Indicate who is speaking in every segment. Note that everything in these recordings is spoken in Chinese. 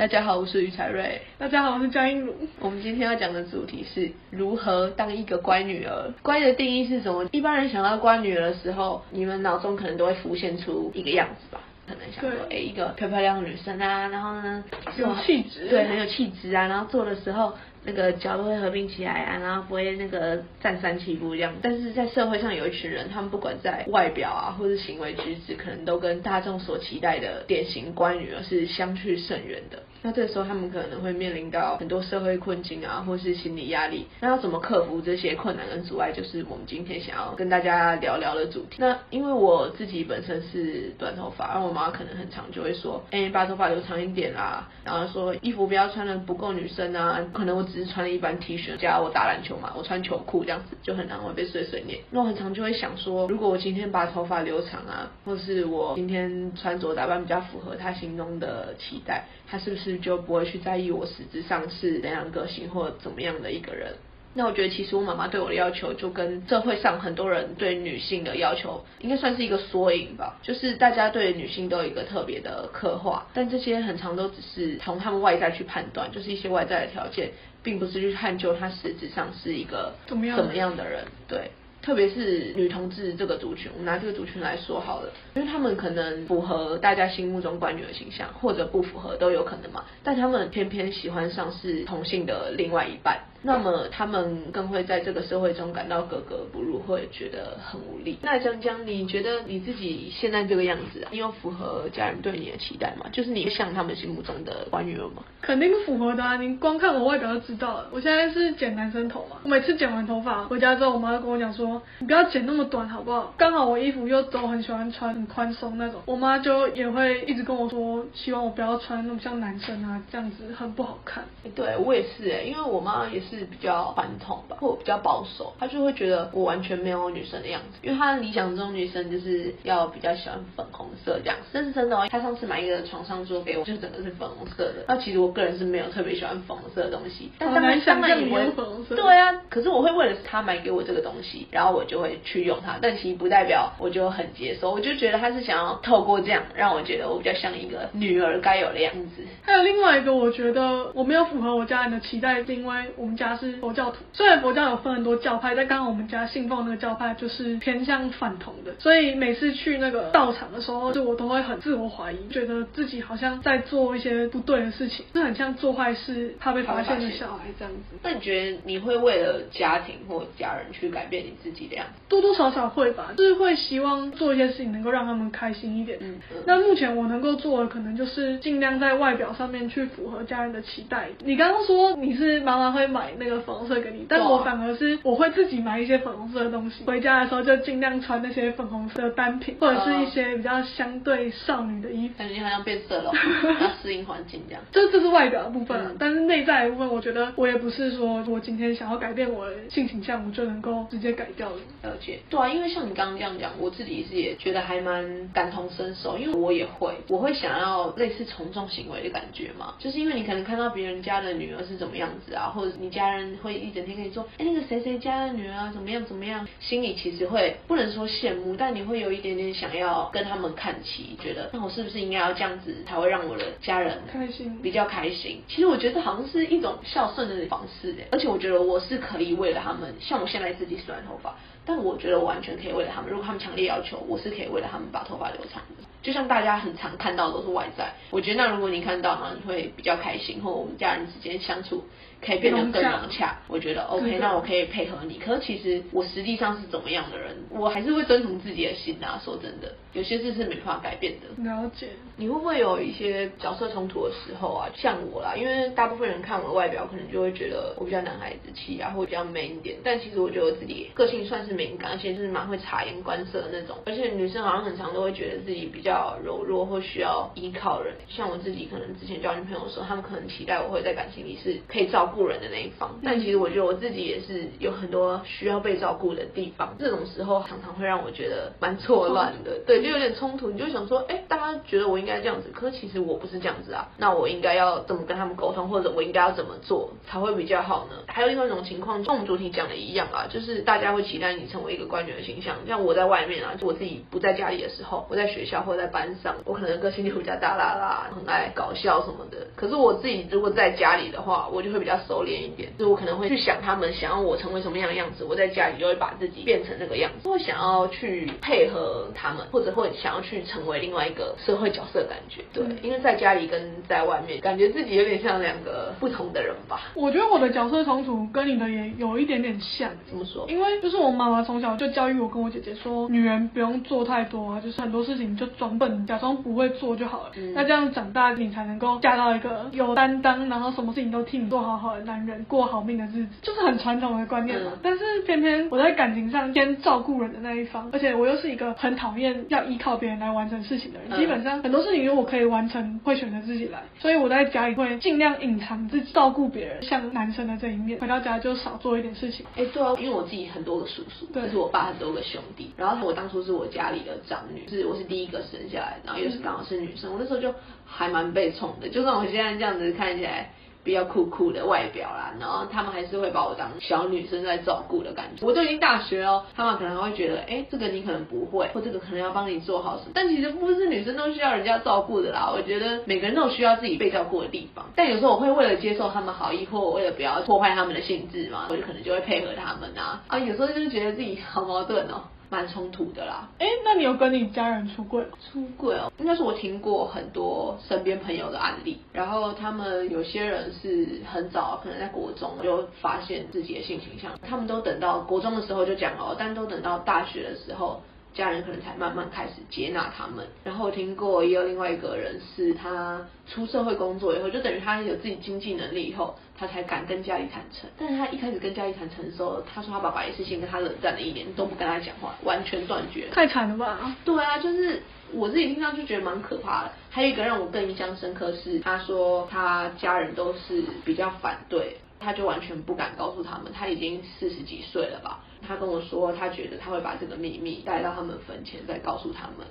Speaker 1: 大家好，我是于彩瑞。
Speaker 2: 大家好，我是江映茹。
Speaker 1: 我们今天要讲的主题是如何当一个乖女儿。乖的定义是什么？一般人想到乖女儿的时候，你们脑中可能都会浮现出一个样子吧？可能想说，哎，一个漂漂亮的女生啊，然后呢，
Speaker 2: 有气质，
Speaker 1: 对，很有气质啊，然后做的时候。那个脚都会合并起来啊，然后不会那个占三七步这样。但是在社会上有一群人，他们不管在外表啊，或是行为举止，可能都跟大众所期待的典型乖女儿是相去甚远的。那这个时候，他们可能会面临到很多社会困境啊，或是心理压力。那要怎么克服这些困难跟阻碍，就是我们今天想要跟大家聊聊的主题。那因为我自己本身是短头发，然后我妈可能很长就会说，哎，把头发留长一点啦，然后说衣服不要穿的不够女生啊，可能我只是穿了一般 T 恤，加我打篮球嘛，我穿球裤这样子就很难会被碎碎念。那我很常就会想说，如果我今天把头发留长啊，或是我今天穿着打扮比较符合他心中的期待，他是不是就不会去在意我实质上是怎样个性或怎么样的一个人？那我觉得其实我妈妈对我的要求，就跟社会上很多人对女性的要求，应该算是一个缩影吧。就是大家对女性都有一个特别的刻画，但这些很长都只是从他们外在去判断，就是一些外在的条件，并不是去探究她实质上是一个
Speaker 2: 怎么样
Speaker 1: 怎么样的人。对。特别是女同志这个族群，我们拿这个族群来说好了，因为他们可能符合大家心目中乖女儿形象，或者不符合都有可能嘛，但他们偏偏喜欢上是同性的另外一半。那么他们更会在这个社会中感到格格不入，会觉得很无力。那江江，你觉得你自己现在这个样子，你有符合家人对你的期待吗？就是你像他们心目中的乖女儿吗？
Speaker 2: 肯定符合的啊！你光看我外表就知道了。我现在是剪男生头嘛，我每次剪完头发回家之后，我妈就跟我讲说，你不要剪那么短好不好？刚好我衣服又都很喜欢穿很宽松那种，我妈就也会一直跟我说，希望我不要穿那么像男生啊，这样子很不好看。
Speaker 1: 对我也是哎，因为我妈也是。是比较传统吧，或比较保守，他就会觉得我完全没有女生的样子，因为他理想中女生就是要比较喜欢粉红色这样。但是真的，他上次买一个床上桌给我，就整个是粉红色的。那其实我个人是没有特别喜欢粉红色的东西，但当然当然
Speaker 2: 也会粉红色。
Speaker 1: 对啊，可是我会为了他买给我这个东西，然后我就会去用它。但其实不代表我就很接受，我就觉得他是想要透过这样让我觉得我比较像一个女儿该有的样子。
Speaker 2: 还有另外一个，我觉得我没有符合我家人的期待，是因为我们家是佛教徒。虽然佛教有分很多教派，但刚刚我们家信奉那个教派就是偏向反同的，所以每次去那个道场的时候，就我都会很自我怀疑，觉得自己好像在做一些不对的事情，就很像做坏事怕被发现的小孩这样子。
Speaker 1: 那你觉得你会为了家庭或家人去改变你自己的样子？
Speaker 2: 多多少少会吧，就是会希望做一些事情能够让他们开心一点。嗯，那目前我能够做的可能就是尽量在外表上面去符合家人的期待。你刚刚说你是妈妈会买那个粉红色给你。但我反而是我会自己买一些粉红色的东西，回家的时候就尽量穿那些粉红色的单品，或者是一些比较相对少女的衣服。
Speaker 1: 感觉你好像变色了，要适应环境这样。
Speaker 2: 这这是外表的部分，但是内在的部分，我觉得我也不是说我今天想要改变我的性倾向，我就能够直接改掉的。
Speaker 1: 了解，对啊，因为像你刚刚这样讲，我自己是也觉得还蛮感同身受，因为我也会，我会想要类似从众行为的感觉嘛，就是因为你可能看到别人家的女儿是怎么样子啊，或者你家人会一整天跟你说，哎，那个谁谁家的女儿怎么样怎么样，心里其实会不能说羡慕，但你会有一点点想要跟他们看齐，觉得那我是不是应该要这样子才会让我的家人
Speaker 2: 开心，
Speaker 1: 比较开心。其实我觉得好像是一种孝顺的方式哎，而且我觉得我是可以为了他们，像我现在自己短头发。但我觉得我完全可以为了他们，如果他们强烈要求，我是可以为了他们把头发留长的。就像大家很常看到都是外在，我觉得那如果你看到呢，你会比较开心，或我们家人之间相处可以变得更融洽。我觉得 OK，那我可以配合你。可是其实我实际上是怎么样的人，我还是会遵从自己的心啊。说真的，有些事是没办法改变的。
Speaker 2: 了解。
Speaker 1: 你会不会有一些角色冲突的时候啊？像我啦，因为大部分人看我的外表，可能就会觉得我比较男孩子气啊，或比较 man 一点。但其实我觉得我自己个性算是敏感，而且就是蛮会察言观色的那种。而且女生好像很常都会觉得自己比较柔弱。或需要依靠人，像我自己可能之前交女朋友的时候，他们可能期待我会在感情里是可以照顾人的那一方，但其实我觉得我自己也是有很多需要被照顾的地方。这种时候常常会让我觉得蛮错乱的，对，就有点冲突。你就想说，哎，大家觉得我应该这样子，可是其实我不是这样子啊。那我应该要怎么跟他们沟通，或者我应该要怎么做才会比较好呢？还有另外一种情况，跟我们主题讲的一样啊，就是大家会期待你成为一个官员的形象。像我在外面啊，就我自己不在家里的时候，我在学校或者在班上，我可能个性就比较大啦啦，很爱搞笑什么的。可是我自己如果在家里的话，我就会比较收敛一点，就我可能会去想他们想要我成为什么样的样子，我在家里就会把自己变成那个样子，会想要去配合他们，或者会想要去成为另外一个社会角色，感觉对，因为在家里跟在外面，感觉自己有点像两个不同的人吧。
Speaker 2: 我觉得我的角色重组跟你的也有一点点像，
Speaker 1: 怎么说？
Speaker 2: 因为就是我妈妈从小就教育我跟我姐姐说，女人不用做太多啊，就是很多事情就装笨，假装不会做就好了。那这样长大你才能够嫁到一个有担当，然后什么事情都替你做好好的男人，过好命的日子，就是很传统的观念嘛。但是偏偏我在感情上先照顾人的那一方，而且我又是一个很讨厌要依靠别人来完成事情的人。基本上很多事情如果我可以完成，会选择自己来。所以我在家里会尽量隐藏自己，照顾别人，像男生的这一面。回到家就少做一点事情。
Speaker 1: 哎，对啊，因为我自己很多个叔叔，就是我爸很多个兄弟。然后我当初是我家里的长女，是我是第一个生下来，然后又是刚好是女生，我那时候就还蛮被宠的。就算我现在这样子看起来。比较酷酷的外表啦，然后他们还是会把我当小女生在照顾的感觉。我都已经大学哦，他们可能会觉得，哎，这个你可能不会，或这个可能要帮你做好什么。但其实不是女生都需要人家照顾的啦。我觉得每个人都需要自己被照顾的地方。但有时候我会为了接受他们好意，或我为了不要破坏他们的兴致嘛，我就可能就会配合他们啊。啊，有时候就是觉得自己好矛盾哦。蛮冲突的啦，
Speaker 2: 哎，那你有跟你家人出柜吗？
Speaker 1: 出柜哦，应该是我听过很多身边朋友的案例，然后他们有些人是很早，可能在国中就发现自己的性倾向，他们都等到国中的时候就讲哦，但都等到大学的时候。家人可能才慢慢开始接纳他们。然后我听过也有另外一个人是，他出社会工作以后，就等于他有自己经济能力以后，他才敢跟家里坦诚。但是他一开始跟家里坦诚的时候，他说他爸爸也是先跟他冷战了一年，都不跟他讲话，完全断绝。
Speaker 2: 太惨了吧？
Speaker 1: 对啊，就是我自己听上去觉得蛮可怕的。还有一个让我更印象深刻是，他说他家人都是比较反对。他就完全不敢告诉他们，他已经四十几岁了吧？他跟我说，他觉得他会把这个秘密带到他们坟前再告诉他们。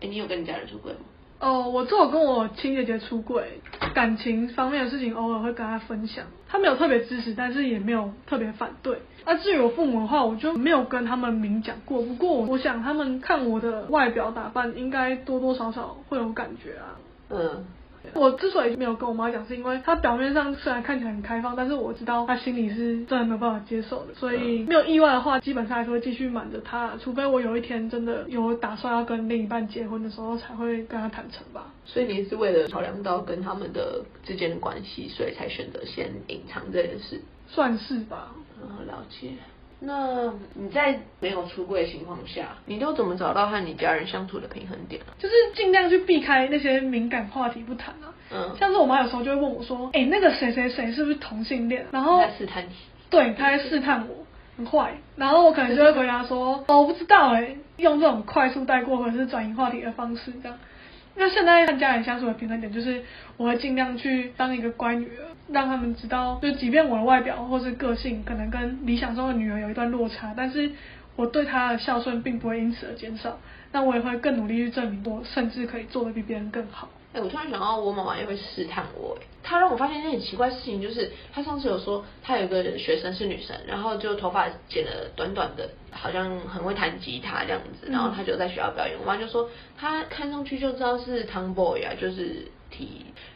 Speaker 1: 哎，你有跟你家人出柜吗？
Speaker 2: 哦，我只有跟我亲姐姐出柜，感情方面的事情偶尔会跟她分享，她没有特别支持，但是也没有特别反对。那至于我父母的话，我就没有跟他们明讲过。不过我想他们看我的外表打扮，应该多多少少会有感觉啊。嗯。我之所以没有跟我妈讲，是因为她表面上虽然看起来很开放，但是我知道她心里是真的没有办法接受的。所以没有意外的话，基本上还是会继续瞒着她，除非我有一天真的有打算要跟另一半结婚的时候，才会跟她坦诚吧。
Speaker 1: 所以你是为了考量到跟他们的之间的关系，所以才选择先隐藏这件事？
Speaker 2: 算是吧。
Speaker 1: 嗯，了解。那你在没有出柜的情况下，你都怎么找到和你家人相处的平衡点
Speaker 2: 就是尽量去避开那些敏感话题不谈啊。嗯，像是我妈有时候就会问我说：“哎，那个谁谁谁是不是同性恋？”然后
Speaker 1: 在试探你。
Speaker 2: 对，她在试探我，很坏。然后我可能就会回答说：“哦，我不知道哎。”用这种快速带过或者是转移话题的方式这样。那现在和家人相处的平衡点就是，我会尽量去当一个乖女儿。让他们知道，就即便我的外表或是个性可能跟理想中的女儿有一段落差，但是我对她的孝顺并不会因此而减少。那我也会更努力去证明，我甚至可以做的比别人更好。
Speaker 1: 哎，我突然想到，我妈妈也会试探我。哎，她让我发现一件很奇怪的事情，就是她上次有说，她有一个学生是女生，然后就头发剪得短短的，好像很会弹吉他这样子，然后她就在学校表演。我妈就说，她看上去就知道是 tomboy 啊，就是。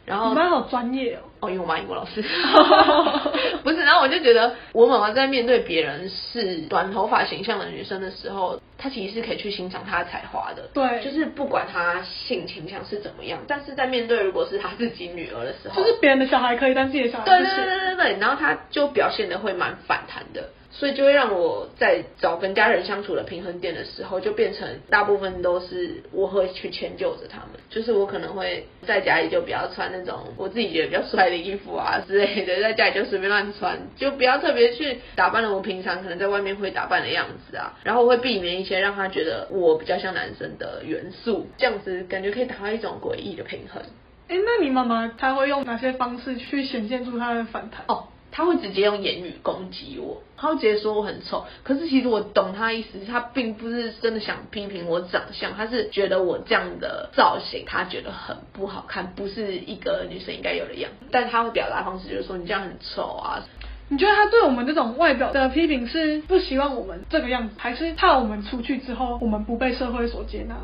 Speaker 1: 然后
Speaker 2: 你妈好专业哦！
Speaker 1: 哦，因为我妈英国老师，不是。然后我就觉得，我妈妈在面对别人是短头发形象的女生的时候，她其实是可以去欣赏她的才华的。
Speaker 2: 对，
Speaker 1: 就是不管她性倾向是怎么样，但是在面对如果是她自己女儿的时候，
Speaker 2: 就是别人的小孩可以，但自己的小孩。
Speaker 1: 对对对对对，然后她就表现的会蛮反弹的。所以就会让我在找跟家人相处的平衡点的时候，就变成大部分都是我会去迁就着他们。就是我可能会在家里就不要穿那种我自己觉得比较帅的衣服啊之类的，在家里就随便乱穿，就不要特别去打扮了我平常可能在外面会打扮的样子啊。然后会避免一些让他觉得我比较像男生的元素，这样子感觉可以达到一种诡异的平衡。
Speaker 2: 哎，那你妈妈她会用哪些方式去显现出她的反弹？
Speaker 1: 哦。他会直接用言语攻击我，他会直接说我很丑。可是其实我懂他意思，他并不是真的想批评我长相，他是觉得我这样的造型他觉得很不好看，不是一个女生应该有的样子。但他会表达方式就是说你这样很丑啊。
Speaker 2: 你觉得他对我们这种外表的批评是不希望我们这个样子，还是怕我们出去之后我们不被社会所接纳？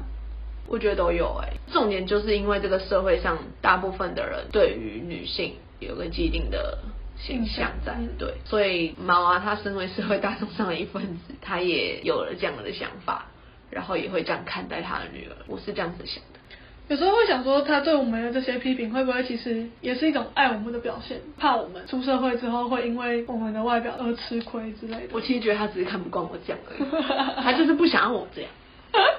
Speaker 1: 我觉得都有哎，重点就是因为这个社会上大部分的人对于女性有个既定的形象在，对，所以毛啊，他身为社会大众上的一份子，他也有了这样的想法，然后也会这样看待他的女儿。我是这样子想的。
Speaker 2: 有时候会想说，他对我们的这些批评，会不会其实也是一种爱我们的表现？怕我们出社会之后会因为我们的外表而吃亏之类的。
Speaker 1: 我其实觉得他只是看不惯我这样而已，他就是不想让我这样。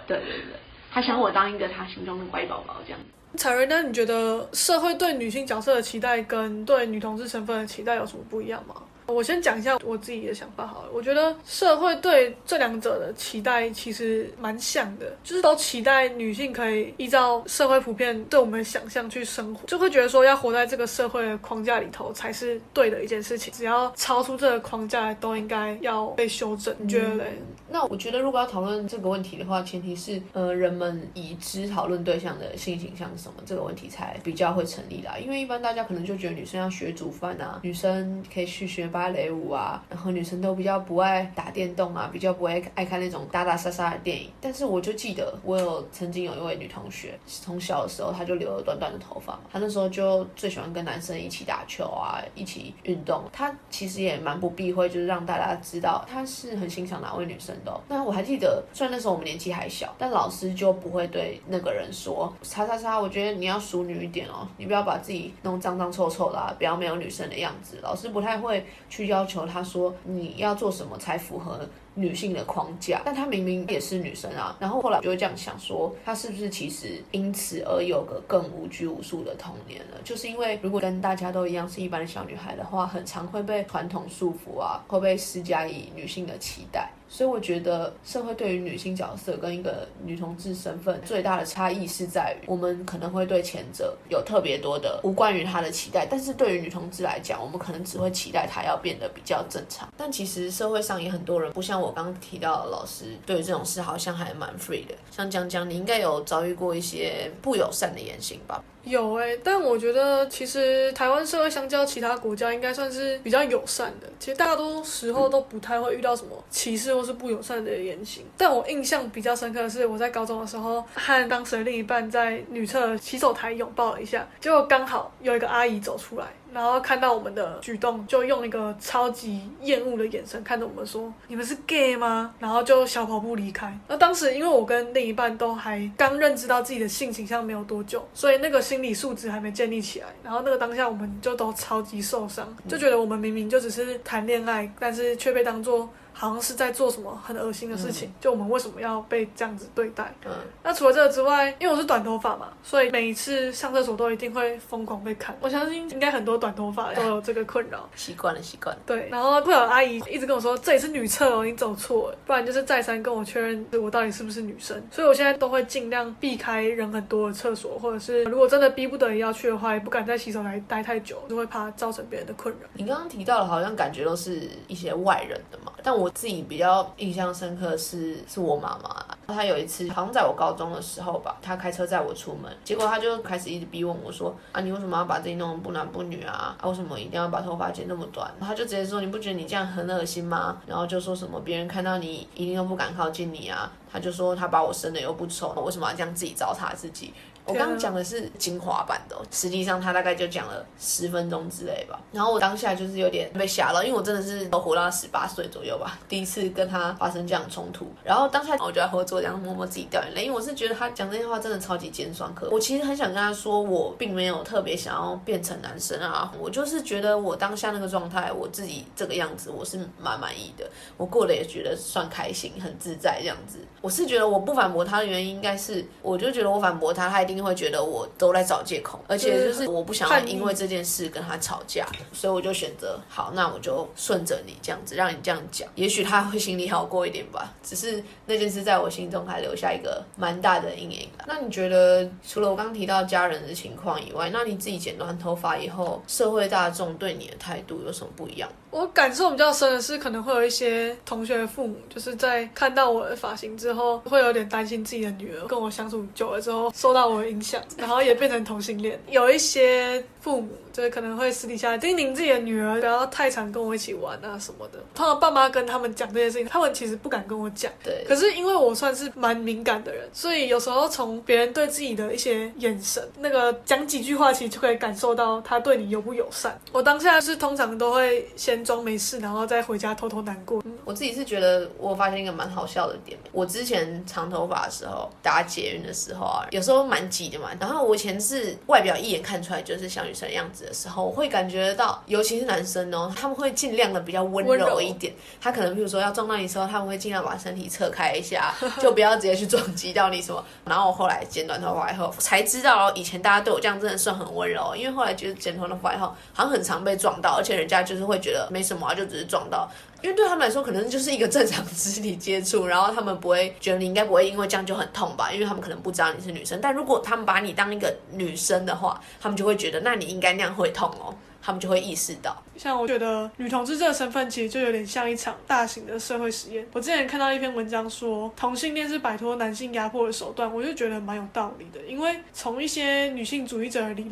Speaker 1: 对对对。他想我当一个他心中的乖宝宝这样。
Speaker 2: 彩瑞，那你觉得社会对女性角色的期待跟对女同志身份的期待有什么不一样吗？我先讲一下我自己的想法好了。我觉得社会对这两者的期待其实蛮像的，就是都期待女性可以依照社会普遍对我们的想象去生活，就会觉得说要活在这个社会的框架里头才是对的一件事情。只要超出这个框架，都应该要被修正。你觉得嘞？
Speaker 1: 那我觉得如果要讨论这个问题的话，前提是呃人们已知讨论对象的性形象是什么，这个问题才比较会成立啦。因为一般大家可能就觉得女生要学煮饭啊，女生可以去学。芭蕾舞啊，然后女生都比较不爱打电动啊，比较不爱爱看那种打打杀杀的电影。但是我就记得，我有曾经有一位女同学，从小的时候她就留了短短的头发，她那时候就最喜欢跟男生一起打球啊，一起运动。她其实也蛮不避讳，就是让大家知道她是很欣赏哪位女生的。那我还记得，虽然那时候我们年纪还小，但老师就不会对那个人说：“叉叉叉，我觉得你要淑女一点哦，你不要把自己弄脏脏臭臭的，不要没有女生的样子。”老师不太会。去要求他说你要做什么才符合女性的框架，但她明明也是女生啊。然后后来我就会这样想说，她是不是其实因此而有个更无拘无束的童年了？就是因为如果跟大家都一样是一般的小女孩的话，很常会被传统束缚啊，会被施加以女性的期待。所以我觉得社会对于女性角色跟一个女同志身份最大的差异是在于，我们可能会对前者有特别多的无关于她的期待，但是对于女同志来讲，我们可能只会期待她要变得比较正常。但其实社会上也很多人，不像我刚刚提到的老师，对于这种事好像还蛮 free 的。像江江，你应该有遭遇过一些不友善的言行吧？
Speaker 2: 有哎，但我觉得其实台湾社会相较其他国家，应该算是比较友善的。其实大多时候都不太会遇到什么歧视或是不友善的言行。但我印象比较深刻的是，我在高中的时候和当时的另一半在女厕洗手台拥抱了一下，结果刚好有一个阿姨走出来。然后看到我们的举动，就用一个超级厌恶的眼神看着我们说：“你们是 gay 吗？”然后就小跑步离开。那当时因为我跟另一半都还刚认知到自己的性倾向没有多久，所以那个心理素质还没建立起来。然后那个当下我们就都超级受伤，就觉得我们明明就只是谈恋爱，但是却被当做。好像是在做什么很恶心的事情，就我们为什么要被这样子对待？嗯，那除了这个之外，因为我是短头发嘛，所以每一次上厕所都一定会疯狂被看。我相信应该很多短头发都有这个困扰。
Speaker 1: 习惯了，习惯了。
Speaker 2: 对，然后会有阿姨一直跟我说，这里是女厕哦，你走错了。不然就是再三跟我确认我到底是不是女生。所以我现在都会尽量避开人很多的厕所，或者是如果真的逼不得已要去的话，也不敢在洗手台待太久，就会怕造成别人的困扰。
Speaker 1: 你刚刚提到的，好像感觉都是一些外人的嘛，但我我自己比较。印象深刻是是我妈妈，她有一次好像在我高中的时候吧，她开车载我出门，结果她就开始一直逼问我说啊，你为什么要把自己弄得不男不女啊？啊，为什么一定要把头发剪那么短？她就直接说你不觉得你这样很恶心吗？然后就说什么别人看到你一定都不敢靠近你啊。她就说她把我生的又不丑，为什么要这样自己糟蹋自己？我刚刚讲的是精华版的，实际上他大概就讲了十分钟之类吧。然后我当下就是有点被吓到，因为我真的是都活到十八岁左右吧，第一次跟他发生这样冲突。然后当下我就在合作，这样默默自己掉眼泪，因为我是觉得他讲这些话真的超级尖酸刻。我其实很想跟他说，我并没有特别想要变成男生啊，我就是觉得我当下那个状态，我自己这个样子，我是蛮满意的，我过得也觉得算开心，很自在这样子。我是觉得我不反驳他的原因，应该是我就觉得我反驳他，他一定会觉得我都在找借口，而且就是我不想要因为这件事跟他吵架，所以我就选择好，那我就顺着你这样子，让你这样讲，也许他会心里好过一点吧。只是那件事在我心中还留下一个蛮大的阴影。那你觉得除了我刚提到家人的情况以外，那你自己剪短头发以后，社会大众对你的态度有什么不一样？
Speaker 2: 我感受比较深的是，可能会有一些同学的父母，就是在看到我的发型之后，会有点担心自己的女儿跟我相处久了之后受到我的影响，然后也变成同性恋。有一些。父母就是可能会私底下叮咛自己的女儿不要太常跟我一起玩啊什么的。通常爸妈跟他们讲这些事情，他们其实不敢跟我讲。
Speaker 1: 对。
Speaker 2: 可是因为我算是蛮敏感的人，所以有时候从别人对自己的一些眼神，那个讲几句话，其实就可以感受到他对你友不友善。我当下是通常都会先装没事，然后再回家偷偷难过。
Speaker 1: 我自己是觉得，我发现一个蛮好笑的点。我之前长头发的时候，搭捷运的时候啊，有时候蛮挤的嘛。然后我以前是外表一眼看出来就是小女生样子的时候，我会感觉到，尤其是男生哦，他们会尽量的比较温柔一点。他可能比如说要撞到你的时候，他们会尽量把身体侧开一下，就不要直接去撞击到你什么。然后我后来剪短头发以后，才知道哦以前大家对我这样真的算很温柔，因为后来觉得剪短头发以后，好像很常被撞到，而且人家就是会觉得没什么啊，就只是撞到。因为对他们来说，可能就是一个正常肢体接触，然后他们不会觉得你应该不会因为这样就很痛吧？因为他们可能不知道你是女生。但如果他们把你当一个女生的话，他们就会觉得那你应该那样会痛哦。他们就会意识到，
Speaker 2: 像我觉得女同志这个身份其实就有点像一场大型的社会实验。我之前看到一篇文章说同性恋是摆脱男性压迫的手段，我就觉得蛮有道理的。因为从一些女性主义者的理论